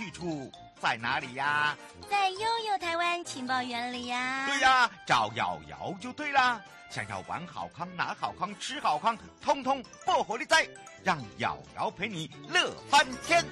去处在哪里呀？在悠悠台湾情报园里呀。对呀，找瑶瑶就对啦。想要玩好康、拿好康、吃好康，通通不火力在，让瑶瑶陪你乐翻天。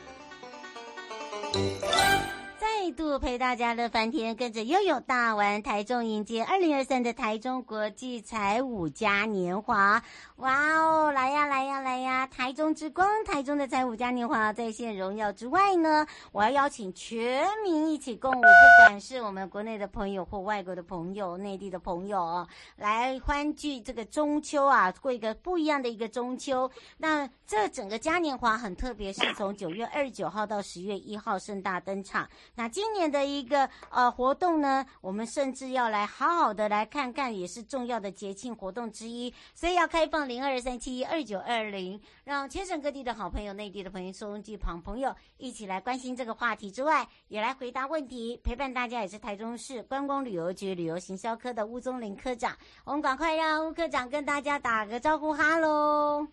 度陪大家乐翻天，跟着悠悠大玩台中，迎接二零二三的台中国际彩五嘉年华。哇哦，来呀来呀来呀！台中之光，台中的彩五嘉年华在线荣耀之外呢，我要邀请全民一起共舞，不管是我们国内的朋友或外国的朋友、内地的朋友哦，来欢聚这个中秋啊，过一个不一样的一个中秋。那这整个嘉年华很特别，是从九月二十九号到十月一号盛大登场。那今年的一个呃活动呢，我们甚至要来好好的来看看，也是重要的节庆活动之一，所以要开放。零二三七二九二零，让全省各地的好朋友、内地的朋友、收音机旁朋友一起来关心这个话题之外，也来回答问题，陪伴大家也是台中市观光旅游局旅游行销科的吴宗林科长。我们赶快让吴科长跟大家打个招呼，哈喽，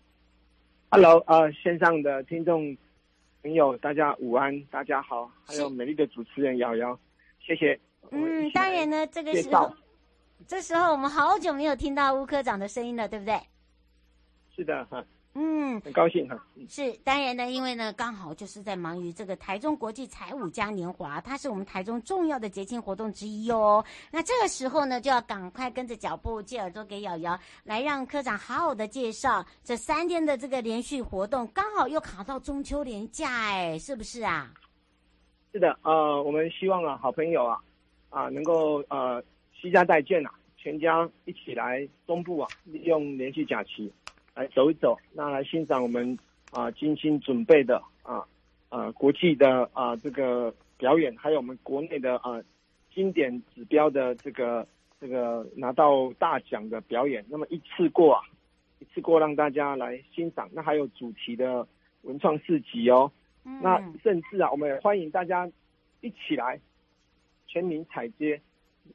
哈喽，呃，线上的听众朋友，大家午安，大家好，还有美丽的主持人瑶瑶，谢谢。嗯，当然呢，这个时候，这时候我们好久没有听到吴科长的声音了，对不对？是的哈，嗯，很高兴哈。是当然呢，因为呢，刚好就是在忙于这个台中国际财务嘉年华，它是我们台中重要的节庆活动之一哦。那这个时候呢，就要赶快跟着脚步，借耳朵给瑶瑶，来让科长好好的介绍这三天的这个连续活动，刚好又卡到中秋连假，哎，是不是啊？是的，呃，我们希望啊，好朋友啊，啊，能够呃，西家带眷啊，全家一起来东部啊，利用连续假期。来走一走，那来欣赏我们啊精心准备的啊啊国际的啊这个表演，还有我们国内的啊经典指标的这个这个拿到大奖的表演。那么一次过啊，一次过让大家来欣赏。那还有主题的文创市集哦。嗯。那甚至啊，我们也欢迎大家一起来全民踩街，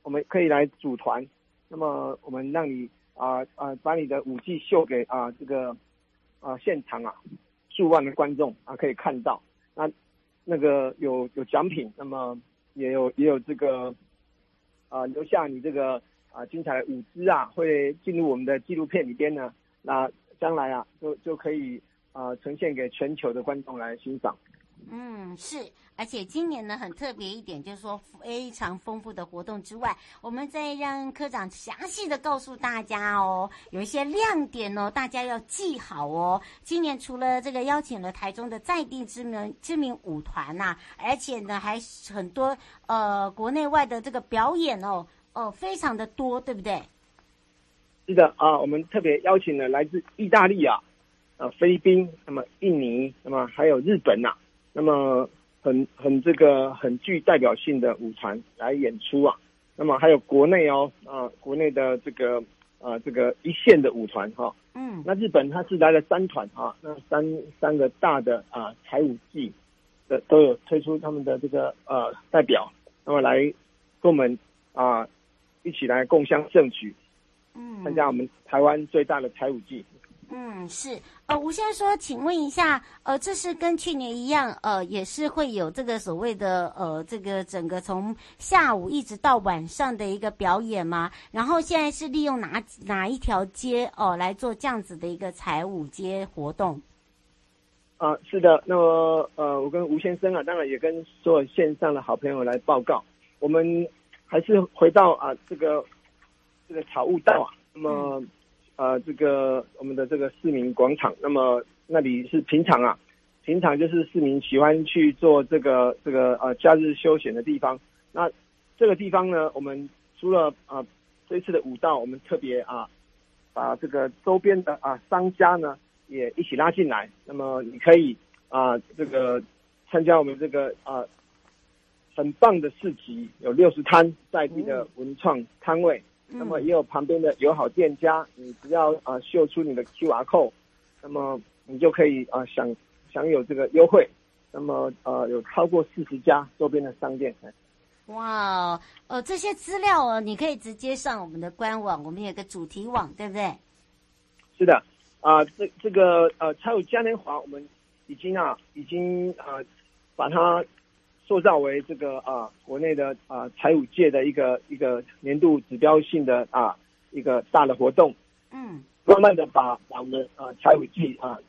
我们可以来组团。那么我们让你。啊啊！把你的舞技秀给啊这个啊现场啊数万的观众啊可以看到，那那个有有奖品，那么也有也有这个啊留下你这个啊精彩的舞姿啊会进入我们的纪录片里边呢，那将来啊就就可以啊呈现给全球的观众来欣赏。嗯，是，而且今年呢很特别一点，就是说非常丰富的活动之外，我们再让科长详细的告诉大家哦，有一些亮点哦，大家要记好哦。今年除了这个邀请了台中的在地知名知名舞团呐、而且呢还很多呃国内外的这个表演哦哦非常的多，对不对？是的啊，我们特别邀请了来自意大利啊、呃菲律宾、那么印尼、那么还有日本呐、那么很很这个很具代表性的舞团来演出啊，那么还有国内哦啊国内的这个啊这个一线的舞团哈，嗯，那日本它是来了三团啊，那三三个大的啊彩舞季的都有推出他们的这个呃代表，那么来跟我们啊一起来共襄盛举，嗯，参加我们台湾最大的彩舞季。嗯，是，呃，吴先生说，请问一下，呃，这是跟去年一样，呃，也是会有这个所谓的，呃，这个整个从下午一直到晚上的一个表演吗？然后现在是利用哪哪一条街哦、呃、来做这样子的一个彩舞街活动？啊，是的，那么呃，我跟吴先生啊，当然也跟所有线上的好朋友来报告，我们还是回到啊这个这个草悟道啊，那么。嗯呃，这个我们的这个市民广场，那么那里是平常啊，平常就是市民喜欢去做这个这个呃假日休闲的地方。那这个地方呢，我们除了啊这一次的舞道，我们特别啊把这个周边的啊商家呢也一起拉进来。那么你可以啊这个参加我们这个啊很棒的市集，有六十摊在地的文创摊位，那么也有旁边的友好店家，你只要啊秀出你的 QR code，那么你就可以啊享享有这个优惠。那么呃，有超过四十家周边的商店。哇，呃，这些资料哦，你可以直接上我们的官网，我们有个主题网，对不对？是的，啊、呃，这这个呃，超有嘉年华，我们已经啊，已经啊、呃，把它塑造为这个啊、呃，国内的啊财务界的一个一个年度指标性的啊一个大的活动。嗯，慢慢的把把我们啊财务季啊，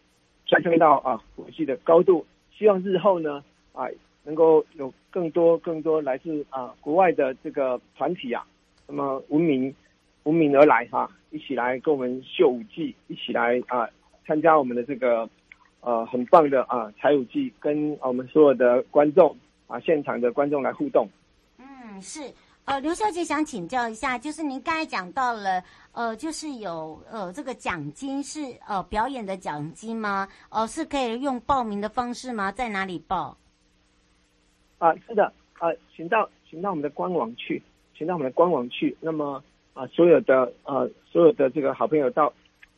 上升到啊国际的高度。希望日后呢，啊，能够有更多更多来自啊国外的这个团体啊，那么闻名闻名而来哈、啊，一起来跟我们秀舞技，一起来啊参加我们的这个呃很棒的啊财舞季，跟我们所有的观众啊现场的观众来互动。嗯，是。呃，刘小姐想请教一下，就是您刚才讲到了，呃，就是有呃这个奖金是呃表演的奖金吗？哦、呃，是可以用报名的方式吗？在哪里报？啊，是的，啊，请到请到我们的官网去，请到我们的官网去。那么啊，所有的呃所有的这个好朋友到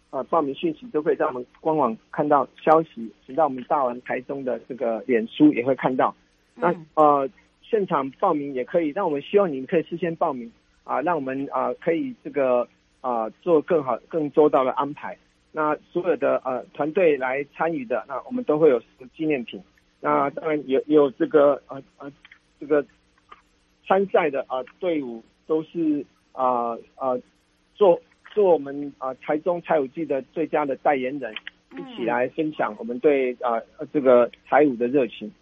啊报名讯息都可以在我们官网看到消息，请到我们大玩台中的这个脸书也会看到。那呃。现场报名也可以，但我们希望你们可以事先报名啊，让我们啊可以这个啊做更好、更周到的安排。那所有的呃团队来参与的，那我们都会有纪念品。那当然也有这个呃呃这个参赛的啊队伍都是啊啊做做我们啊台中财舞季的最佳的代言人，一起来分享我们对啊这个财舞的热情。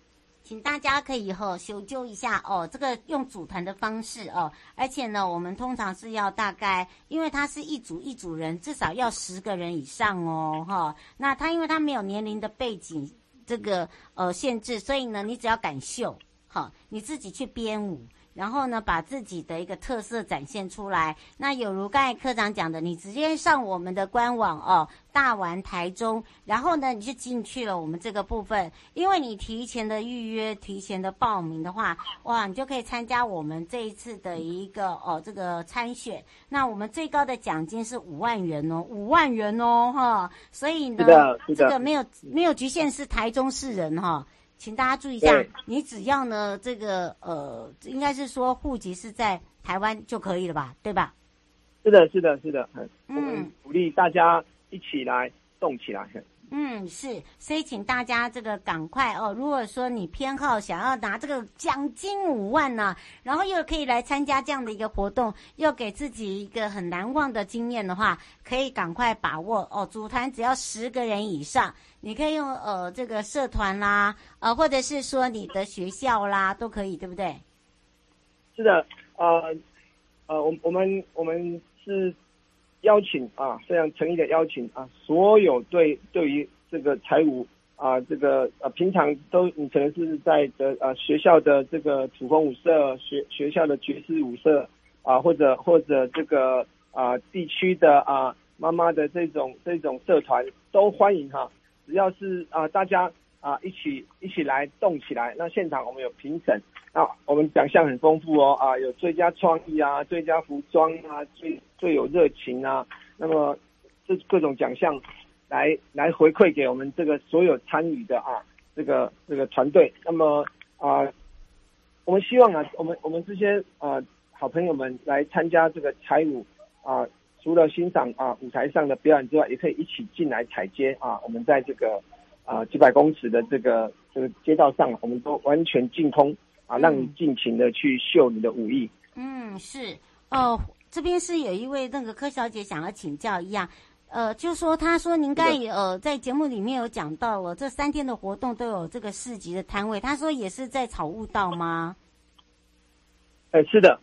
请大家可以以后修究一下哦，这个用组团的方式哦，而且呢，我们通常是要大概，因为他是一组一组人，至少要十个人以上哦，哈、那他因为他没有年龄的背景这个呃限制，所以呢，你只要敢秀，好、你自己去编舞。然后呢，把自己的一个特色展现出来。那有如刚才科长讲的，你直接上我们的官网哦，大玩台中，然后呢，你就进去了我们这个部分。因为你提前的预约、提前的报名的话，哇，你就可以参加我们这一次的一个哦这个参选。那我们最高的奖金是五万元哦，五万元哦，哈。所以呢，这个没有没有局限是台中市人哈。请大家注意一下，你只要呢，这个呃，应该是说户籍是在台湾就可以了吧，对吧？是的，是的，是的，嗯，我们鼓励大家一起来动起来。嗯，是，所以请大家这个赶快哦。如果说你偏好想要拿这个奖金五万呢，然后又可以来参加这样的一个活动，又给自己一个很难忘的经验的话，可以赶快把握哦。组团只要十个人以上，你可以用呃这个社团啦，呃或者是说你的学校啦都可以，对不对？是的，呃呃，我我们我们是。邀请啊，非常诚意的邀请啊，所有对对于这个财舞啊，这个呃、平常都你可能是在的呃、学校的这个土风舞社、学学校的爵士舞社啊，或者或者这个啊地区的啊妈妈的这种这种社团都欢迎哈，只要是啊大家啊一起一起来动起来，那现场我们有评审。那我们奖项很丰富哦，啊，有最佳创意啊，最佳服装啊，最最有热情啊，那么这各种奖项来来回馈给我们这个所有参与的啊，这个这个团队。那么啊，我们希望啊，我们我们这些啊好朋友们来参加这个财舞啊，除了欣赏啊舞台上的表演之外，也可以一起进来踩街啊。我们在这个啊几百公尺的这个这个街道上，我们都完全净空。啊，让你尽情的去秀你的武艺。嗯，是哦，这边是有一位那个柯小姐想要请教一样，呃，就说她说您刚也呃在节目里面有讲到了这三天的活动都有这个市集的摊位，她说也是在草悟道吗？呃，是的，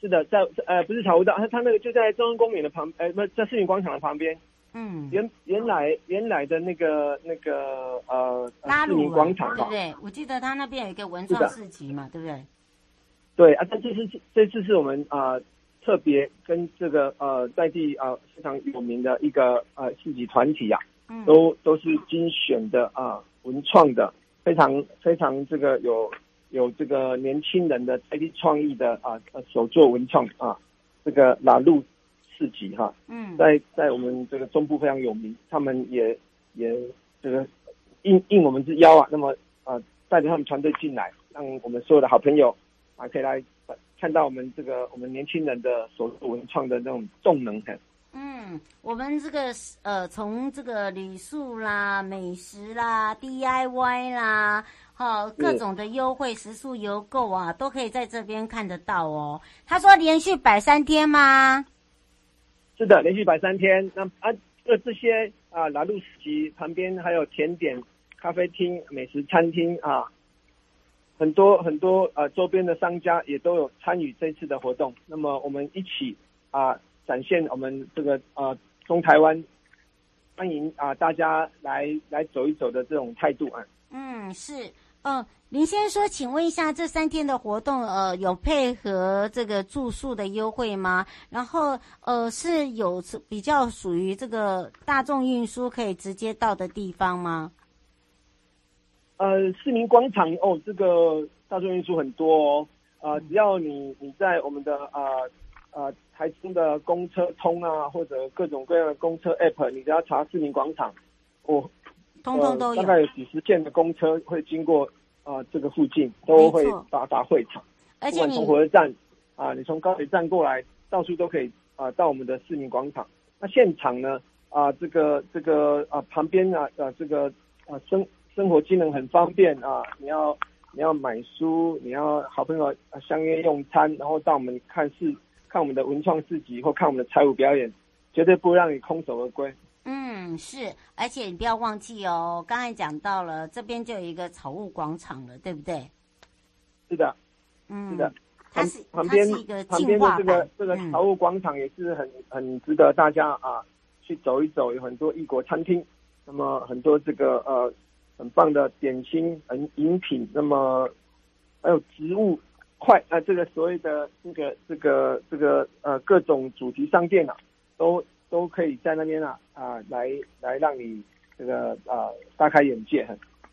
是的，在呃不是草悟道，他他那个就在中央公园的旁，呃，不是在市民广场的旁边。嗯，原原来原来的那个那个呃，拉鲁广场对不对？我记得他那边有一个文创市集嘛，对不对？对啊，但这次这次是我们啊特别跟这个呃在地啊非常有名的一个呃市集团体啊，都都是精选的啊文创的，非常非常这个有有这个年轻人的在地创意的啊手作文创啊，这个拉路市集哈，嗯，在在我们这个中部非常有名，他们也也这个应应我们之邀啊，那么啊带着他们团队进来，让我们所有的好朋友啊可以来。看到我们这个我们年轻人的手作文创的那种动能，嗯，我们这个呃，从这个旅宿啦、美食啦、DIY 啦，好各种的优惠食宿游购啊，都可以在这边看得到哦。他说连续摆三天吗？是的，连续摆三天。那啊，这这些啊，拉路及旁边还有甜点、咖啡厅、美食餐厅啊。很多很多呃周边的商家也都有参与这次的活动，那么我们一起啊、展现我们这个呃中台湾欢迎啊、呃、大家来来走一走的这种态度啊。嗯，是，呃，林先生说，请问一下，这三天的活动呃有配合这个住宿的优惠吗？然后呃是有比较属于这个大众运输可以直接到的地方吗？呃，市民广场哦，这个大众运输很多哦，啊、呃，只要你你在我们的呃呃、台中的公车通啊，或者各种各样的公车 app，你只要查市民广场，哦，通通都有，大概有几十件的公车会经过啊、呃、这个附近，都会到达会场。而且你从火车站啊、呃，你从高铁站过来，到处都可以啊、呃、到我们的市民广场。那现场呢啊、呃，这个这个啊、呃、旁边啊啊这个啊生。呃生活机能很方便啊！你要你要买书，你要好朋友相约用餐，然后到我们看市看我们的文创市集或看我们的彩舞表演，绝对不会让你空手而归。嗯，是，而且你不要忘记哦，刚才讲到了这边就有一个草物广场了，对不对？是的，嗯，是的，它是旁边一个旁边的这个这个草物广场也是很很值得大家啊去走一走，有很多异国餐厅，那么很多这个呃。很棒的点心、嗯饮品，那么还有植物快啊，这个所谓的这个这个这个呃各种主题商店啊，都都可以在那边啊啊来来让你这个啊大开眼界。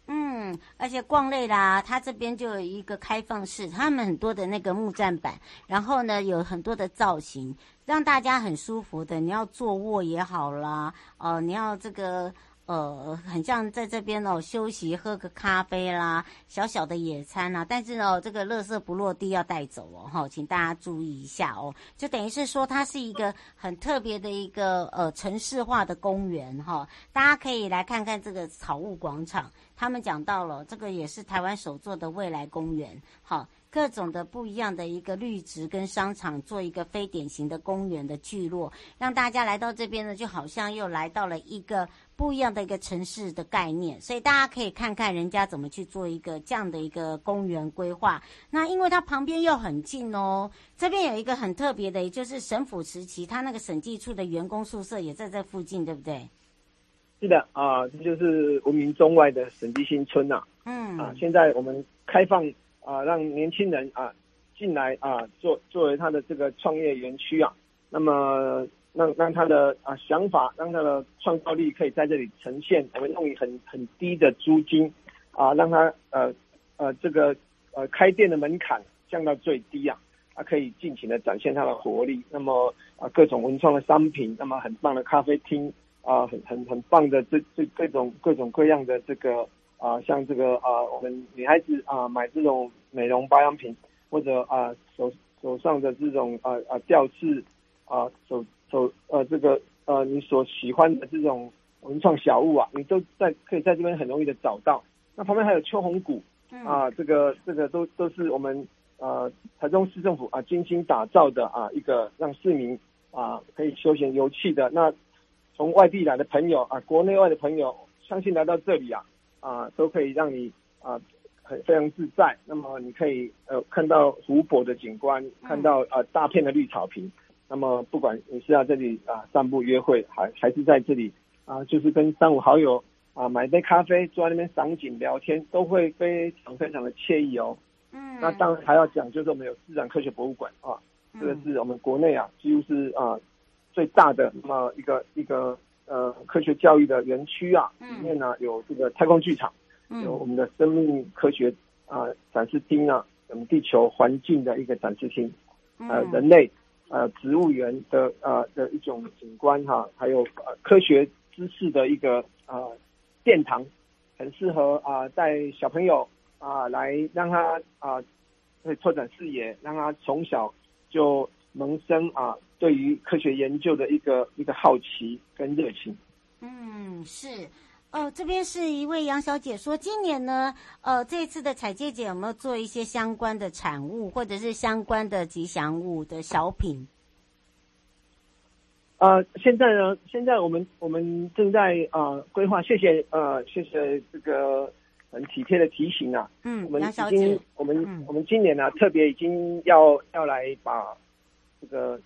嗯，而且逛累啦，它这边就有一个开放式，他们很多的那个木栈板，然后呢有很多的造型，让大家很舒服的。你要坐卧也好啦，哦、呃，你要这个。呃，很像在这边哦，休息喝个咖啡啦，小小的野餐啦。但是呢，这个垃圾不落地要带走哦，哈，请大家注意一下哦。就等于是说，它是一个很特别的一个呃城市化的公园哈。大家可以来看看这个草悟广场，他们讲到了这个也是台湾首座的未来公园，好。各种的不一样的一个绿植跟商场，做一个非典型的公园的聚落，让大家来到这边呢，就好像又来到了一个不一样的一个城市的概念。所以大家可以看看人家怎么去做一个这样的一个公园规划。那因为它旁边又很近哦，这边有一个很特别的，也就是省府时期，他那个审计处的员工宿舍也在这附近，对不对？是的啊，这就是闻名中外的审计新村呐、啊。嗯啊，现在我们开放。啊，让年轻人啊进来啊，作作为他的这个创业园区啊，那么让让他的啊想法，让他的创造力可以在这里呈现。我们用以很很低的租金啊，让他呃呃这个呃开店的门槛降到最低啊，他可以尽情的展现他的活力。那么啊各种文创的商品，那么很棒的咖啡厅啊，很很很棒的这这各种各种各样的这个。啊，像这个啊，我们女孩子啊买这种美容保养品，或者啊手手上的这种啊啊吊饰啊手手呃这个呃你所喜欢的这种文创小物啊，你都在可以在这边很容易的找到。那旁边还有秋红谷啊，这个这个都都是我们呃台中市政府啊精心打造的啊一个让市民啊可以休闲游憩的。那从外地来的朋友啊，国内外的朋友，相信来到这里啊。啊，都可以让你啊很非常自在。那么你可以呃看到湖泊的景观，看到呃大片的绿草坪。那么不管你是要这里啊散步约会，还还是在这里啊，就是跟三五好友啊买杯咖啡，坐在那边赏景聊天，都会非常非常的惬意哦。嗯。那当然还要讲，就是我们有自然科学博物馆啊。这个是我们国内啊几乎是啊最大的那么一个一个呃科学教育的园区啊，里面呢有这个太空剧场，有我们的生命科学啊展示厅啊，我们地球环境的一个展示厅，呃人类呃植物园的呃的一种景观哈，还有呃科学知识的一个呃殿堂。很适合啊，带小朋友啊来让他啊，会拓展视野，让他从小就萌生啊对于科学研究的一个一个好奇跟热情。嗯，是，哦，这边是一位杨小姐说，今年呢，呃，这次的踩界节有没有做一些相关的产物，或者是相关的吉祥物的小品？呃，现在呢，现在我们我们正在呃规划，谢谢呃谢谢这个很体贴的提醒啊。嗯，我们已经我们、嗯、我们今年呢、啊、特别已经要要来把这个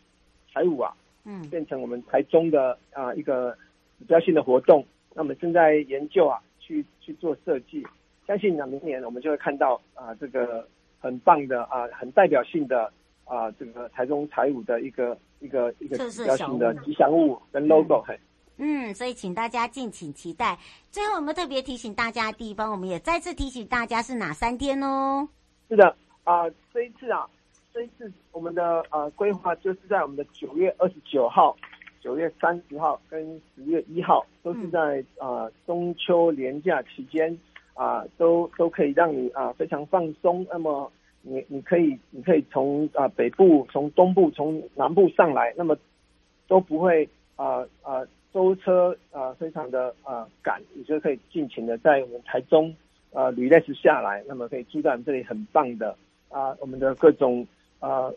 彩舞啊，嗯，变成我们台中的啊、呃、一个指标性的活动。那我们正在研究啊，去去做设计，相信呢明年我们就会看到啊、呃、这个很棒的啊、呃、很代表性的啊、呃、这个台中彩舞的一个。一个一个指标性的吉祥物跟 logo，嗯，所以请大家敬请期待。最后，我们特别提醒大家的地方，我们也再次提醒大家是哪三天哦？是的，啊、呃，这一次啊，这一次我们的呃规划就是在我们的九月二十九号、九月三十号跟十月一号，都是在啊、呃、中秋连假期间啊、呃，都都可以让你啊、呃、非常放松。那么。你你可以你可以从啊、呃、北部从东部从南部上来，那么都不会啊啊舟车啊、呃、非常的啊赶，你就可以尽情的在我们台中啊旅累时下来，那么可以住在我们这里很棒的啊我们的各种啊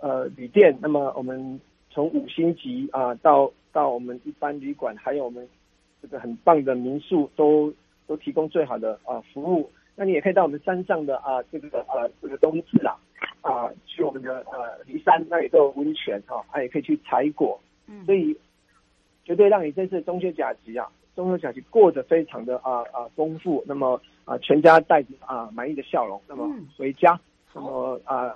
呃旅店，那么我们从五星级啊到到我们一般旅馆，还有我们这个很棒的民宿，都都提供最好的啊服务。那你也可以到我们山上的啊，这个呃这个冬至啊，啊去我们的呃梨山，那里都有温泉哈，啊也可以去采果，嗯，所以绝对让你这次中秋假期啊，中秋假期过得非常的啊啊丰富，那么啊全家带着啊满意的笑容，那么回家，那么啊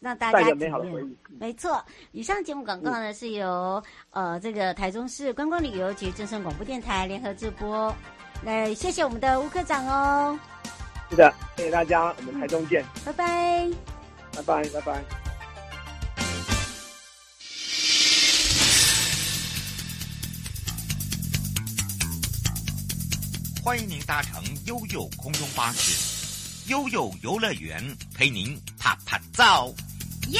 让大家美好的回忆。没错，以上节目广告呢是由呃这个台中市观光旅游局正声广播电台联合直播。那，谢谢我们的吴科长哦。是的，谢谢大家，我们台中见。拜拜，拜拜，拜拜。欢迎您搭乘悠悠空中巴士，悠悠游乐园陪您趴趴走。耶、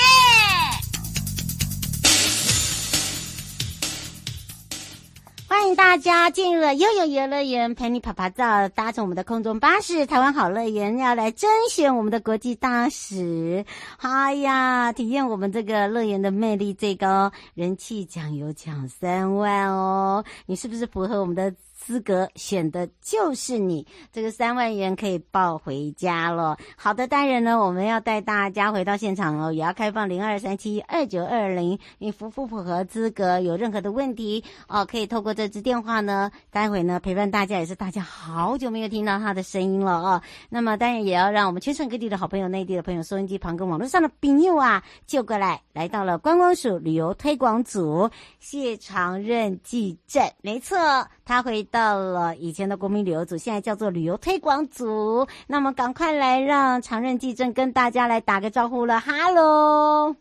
欢迎大家进入了悠悠游乐园，陪你趴趴走，搭乘我们的空中巴士。台湾好乐园要来甄选我们的国际大使，哎呀，体验我们这个乐园的魅力最高，人气奖有奖三万哦！你是不是符合我们的资格选的就是你，这个三万元可以抱回家了。好的，当然呢，我们要带大家回到现场哦，也要开放零二三七二九二零。你符不符合资格？有任何的问题哦，可以透过这支电话呢，待会呢陪伴大家，也是大家好久没有听到他的声音了哦。那么当然也要让我们全省各地的好朋友、内地的朋友、收音机旁跟网络上的朋友啊，就过来来到了观光署旅游推广组谢长任记者，没错，他回到。到了以前的国民旅游组，现在叫做旅游推广组。那么，赶快来让长任记正跟大家来打个招呼了。哈喽。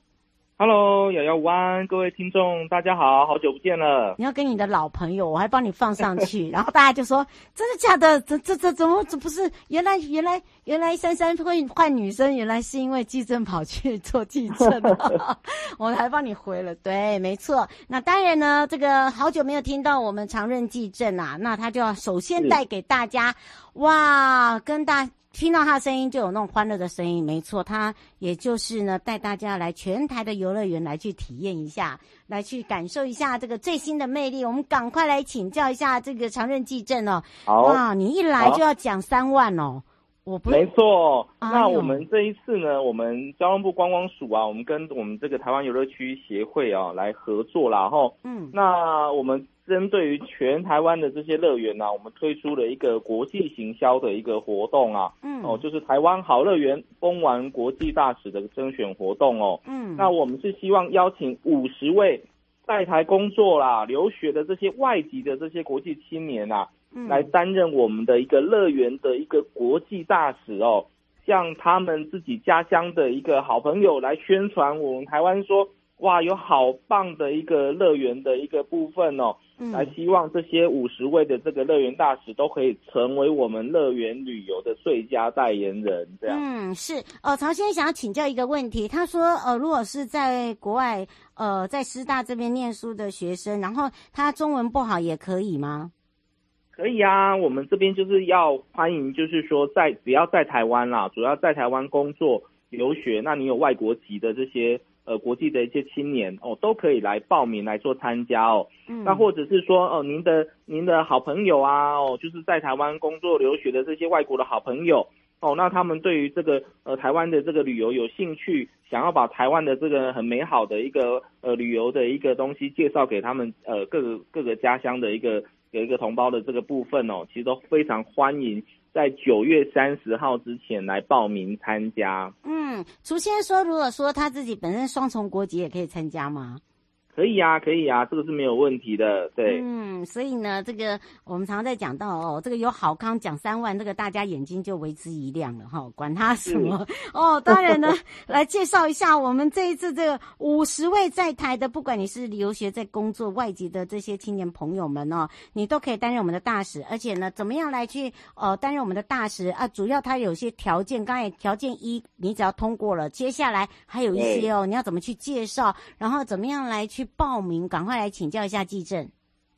Hello，瑶瑶午安，各位听众，大家好，好久不见了。你要跟你的老朋友，我还帮你放上去，然后大家就说：真的假的？这这这怎么怎么不是？原来原来原来珊珊会换女生，原来是因为技正跑去做技正了。我还帮你回了，对，没错。那当然呢，这个好久没有听到我们常任技正啊，那他就要首先带给大家，哇，跟大。听到他的声音就有那种欢乐的声音，没错，他也就是呢带大家来全台的游乐园来去体验一下，来去感受一下这个最新的魅力。我们赶快来请教一下这个长任技正哦。好，哇，你一来就要讲三万哦，我不没错。那我们这一次呢，我们交通部观光署啊，我们跟我们这个台湾游乐区协会啊来合作啦，然后嗯，那我们针对于全台湾的这些乐园呢，我们推出了一个国际行销的一个活动啊，嗯，哦，就是台湾好乐园风玩国际大使的甄选活动哦，嗯，那我们是希望邀请五十位在台工作啦、留学的这些外籍的这些国际青年啊，嗯，来担任我们的一个乐园的一个国际大使哦，向他们自己家乡的一个好朋友来宣传我们台湾说。哇，有好棒的一个乐园的一个部分哦，嗯，来希望这些五十位的这个乐园大使都可以成为我们乐园旅游的最佳代言人，这样。嗯，是。呃，曹先生想要请教一个问题，他说，呃，如果是在国外，呃，在师大这边念书的学生，然后他中文不好也可以吗？可以啊，我们这边就是要欢迎，就是说在只要在台湾啦，主要在台湾工作留学，那你有外国籍的这些。呃，国际的一些青年哦，都可以来报名来做参加哦。嗯，那或者是说，哦，您的您的好朋友啊，哦，就是在台湾工作留学的这些外国的好朋友哦，那他们对于这个呃台湾的这个旅游有兴趣，想要把台湾的这个很美好的一个呃旅游的一个东西介绍给他们呃各个各个家乡的一个有一个同胞的这个部分哦，其实都非常欢迎。在九月三十号之前来报名参加。嗯，楚先说，如果说他自己本身双重国籍，也可以参加吗？可以呀、啊，可以呀、啊，这个是没有问题的，对。嗯，所以呢，这个我们常常在讲到哦，这个有好康讲三万，这个大家眼睛就为之一亮了哈、哦，管他什么 哦。当然呢，来介绍一下我们这一次这个五十位在台的，不管你是留学在工作外籍的这些青年朋友们哦，你都可以担任我们的大使，而且呢，怎么样来去呃担任我们的大使啊？主要它有些条件，刚才条件一你只要通过了，接下来还有一些哦，你要怎么去介绍，然后怎么样来去。报名，赶快来请教一下技正。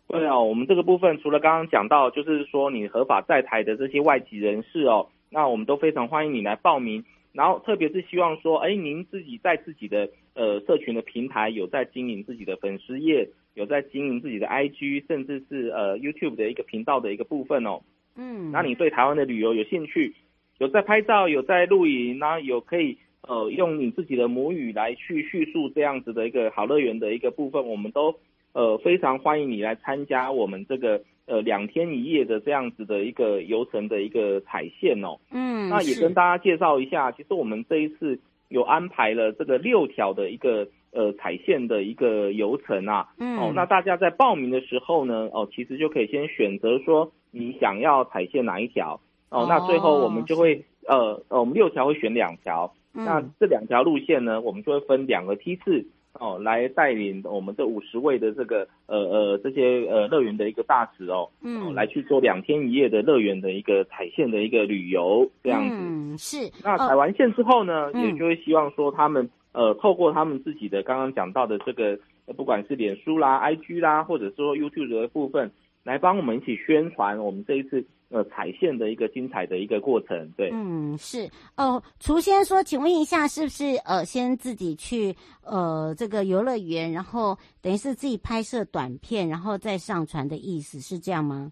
对哦，我们这个部分除了刚刚讲到，就是说你合法在台的这些外籍人士哦，那我们都非常欢迎你来报名。然后特别是希望说，哎，您自己在自己的呃社群的平台有在经营自己的粉丝页，有在经营自己的 IG，甚至是呃 YouTube 的一个频道的一个部分哦。嗯，那你对台湾的旅游有兴趣，有在拍照，有在录影，那有可以。呃，用你自己的母语来去叙述这样子的一个好乐园的一个部分，我们都呃非常欢迎你来参加我们这个呃两天一夜的这样子的一个游程的一个踩线哦。嗯，那也跟大家介绍一下，其实我们这一次有安排了这个六条的一个呃踩线的一个游程啊。嗯，哦，那大家在报名的时候呢，哦，其实就可以先选择说你想要踩线哪一条哦，那最后我们就会呃呃，我们六条会选两条。那这两条路线呢，我们就会分两个梯次哦，来带领我们这五十位的这个呃呃这些呃乐园的一个大使哦，嗯，来去做两天一夜的乐园的一个踩线的一个旅游这样子。嗯，是。那踩完线之后呢，也就会希望说他们呃透过他们自己的刚刚讲到的这个，不管是脸书啦、IG 啦，或者说 YouTube 的部分，来帮我们一起宣传我们这一次。呃，踩线的一个精彩的一个过程，对，嗯，是哦。楚先说，请问一下，是不是呃，先自己去呃这个游乐园，然后等于是自己拍摄短片，然后再上传的意思是这样吗？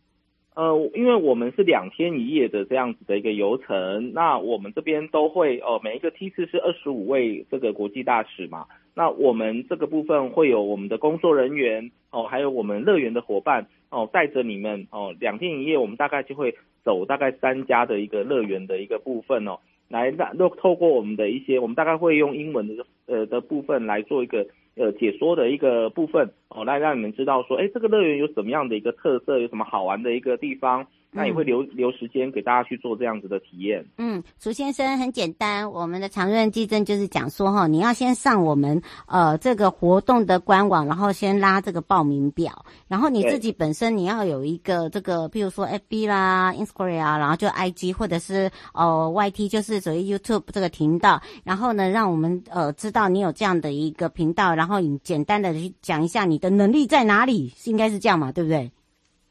呃，因为我们是两天一夜的这样子的一个游程，那我们这边都会哦、呃，每一个梯次是二十五位这个国际大使嘛，那我们这个部分会有我们的工作人员哦，还有我们乐园的伙伴哦，带着你们哦，两天一夜，我们大概就会走大概三家的一个乐园的一个部分哦，来让透过我们的一些，我们大概会用英文的呃的部分来做一个。呃，解说的一个部分哦，来让你们知道说，哎，这个乐园有什么样的一个特色，有什么好玩的一个地方。那也会留留时间给大家去做这样子的体验。嗯，楚先生很简单，我们的常润技正就是讲说哈，你要先上我们呃这个活动的官网，然后先拉这个报名表，然后你自己本身你要有一个这个，譬如说 FB 啦、Instagram 啊，然后就 IG 或者是呃 YT，就是属于 YouTube 这个频道，然后呢，让我们呃知道你有这样的一个频道，然后你简单的去讲一下你的能力在哪里，应该是这样嘛，对不对？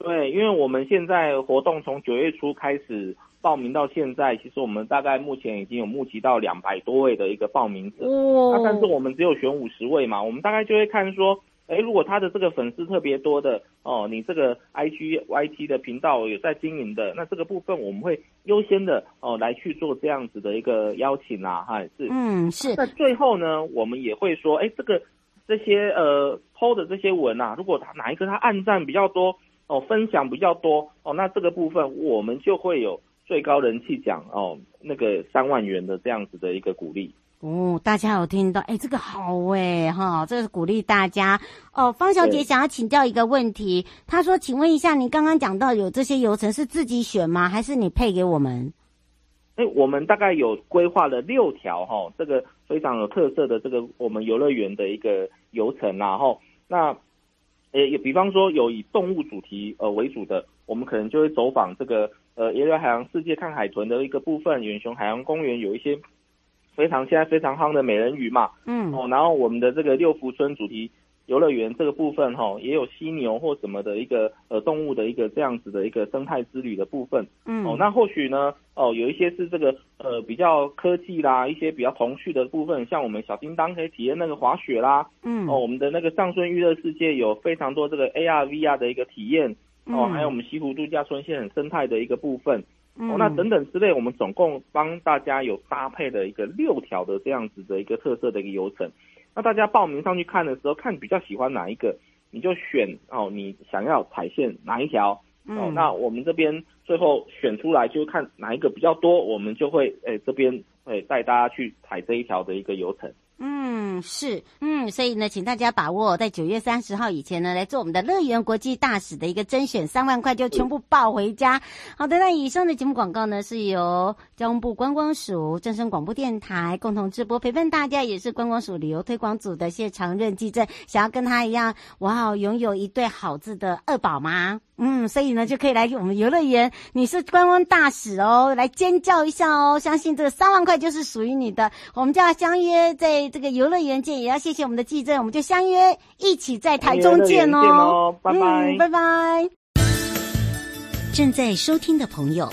对，因为我们现在活动从九月初开始报名到现在，其实我们大概目前已经有募集到两百多位的一个报名者。哦。那但是我们只有选五十位嘛，我们大概就会看说，哎，如果他的这个粉丝特别多的哦，你这个 IG YT 的频道有在经营的，那这个部分我们会优先的哦来去做这样子的一个邀请啊，哈，是。嗯，是。那最后呢，我们也会说，哎，这个。这些呃 PO 的这些文啊，如果他哪一个他按赞比较多哦，分享比较多哦，那这个部分我们就会有最高人气奖哦，那个三万元的这样子的一个鼓励。哦，大家有听到？哎，这个好哎，哈，这是鼓励大家哦。方小姐想要请教一个问题，她说：“请问一下，你刚刚讲到有这些游程是自己选吗？还是你配给我们？”哎，我们大概有规划了六条哈，这个非常有特色的这个我们游乐园的一个游程，然后那，诶，比方说有以动物主题呃为主的，我们可能就会走访这个呃野外海洋世界看海豚的一个部分，远雄海洋公园有一些。非常现在非常夯的美人鱼嘛，嗯，哦，然后我们的这个六福村主题游乐园这个部分哈、哦，也有犀牛或什么的一个呃动物的一个这样子的一个生态之旅的部分，嗯，哦，那或许呢，哦，有一些是这个呃比较科技啦，一些比较童趣的部分，像我们小叮当可以体验那个滑雪啦，嗯，哦，我们的那个上顺娱乐世界有非常多这个 AR VR 的一个体验，哦，还有我们西湖度假村现在很生态的一个部分。哦，那等等之类，我们总共帮大家有搭配了一个六条的这样子的一个特色的一个游程。那大家报名上去看的时候，看比较喜欢哪一个，你就选哦，你想要踩线哪一条哦。那我们这边最后选出来，就看哪一个比较多，我们就会诶这边会带大家去踩这一条的一个流程。嗯，是，嗯，所以呢，请大家把握在九月三十号以前呢，来做我们的乐园国际大使的一个甄选，三万块就全部抱回家。好的，那以上的节目广告呢，是由交通部观光署、正声广播电台共同直播，陪伴大家也是观光署旅游推广组的谢长任记者，想要跟他一样，哇，拥有一对好字的二宝吗？嗯，所以呢，就可以来我们游乐园，你是观光大使哦，来尖叫一下哦！相信这个三万块就是属于你的。我们就要相约在这个游乐园见，也要谢谢我们的记者，我们就相约一起在台中见哦！见哦，拜拜，嗯，拜拜。正在收听的朋友，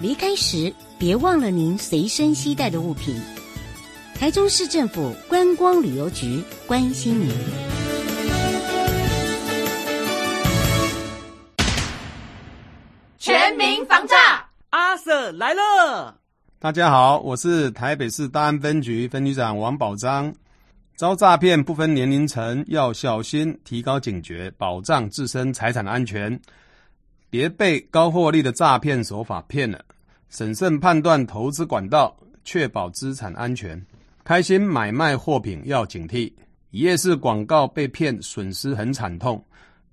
离开时别忘了您随身携带的物品。台中市政府观光旅游局关心您。全民防诈，阿 Sir 来了！大家好，我是台北市大安分局分局长王宝章。遭诈骗不分年龄层，要小心，提高警觉，保障自身财产安全，别被高获利的诈骗手法骗了。审慎判断投资管道，确保资产安全。开心买卖货品要警惕，一夜式广告被骗，损失很惨痛。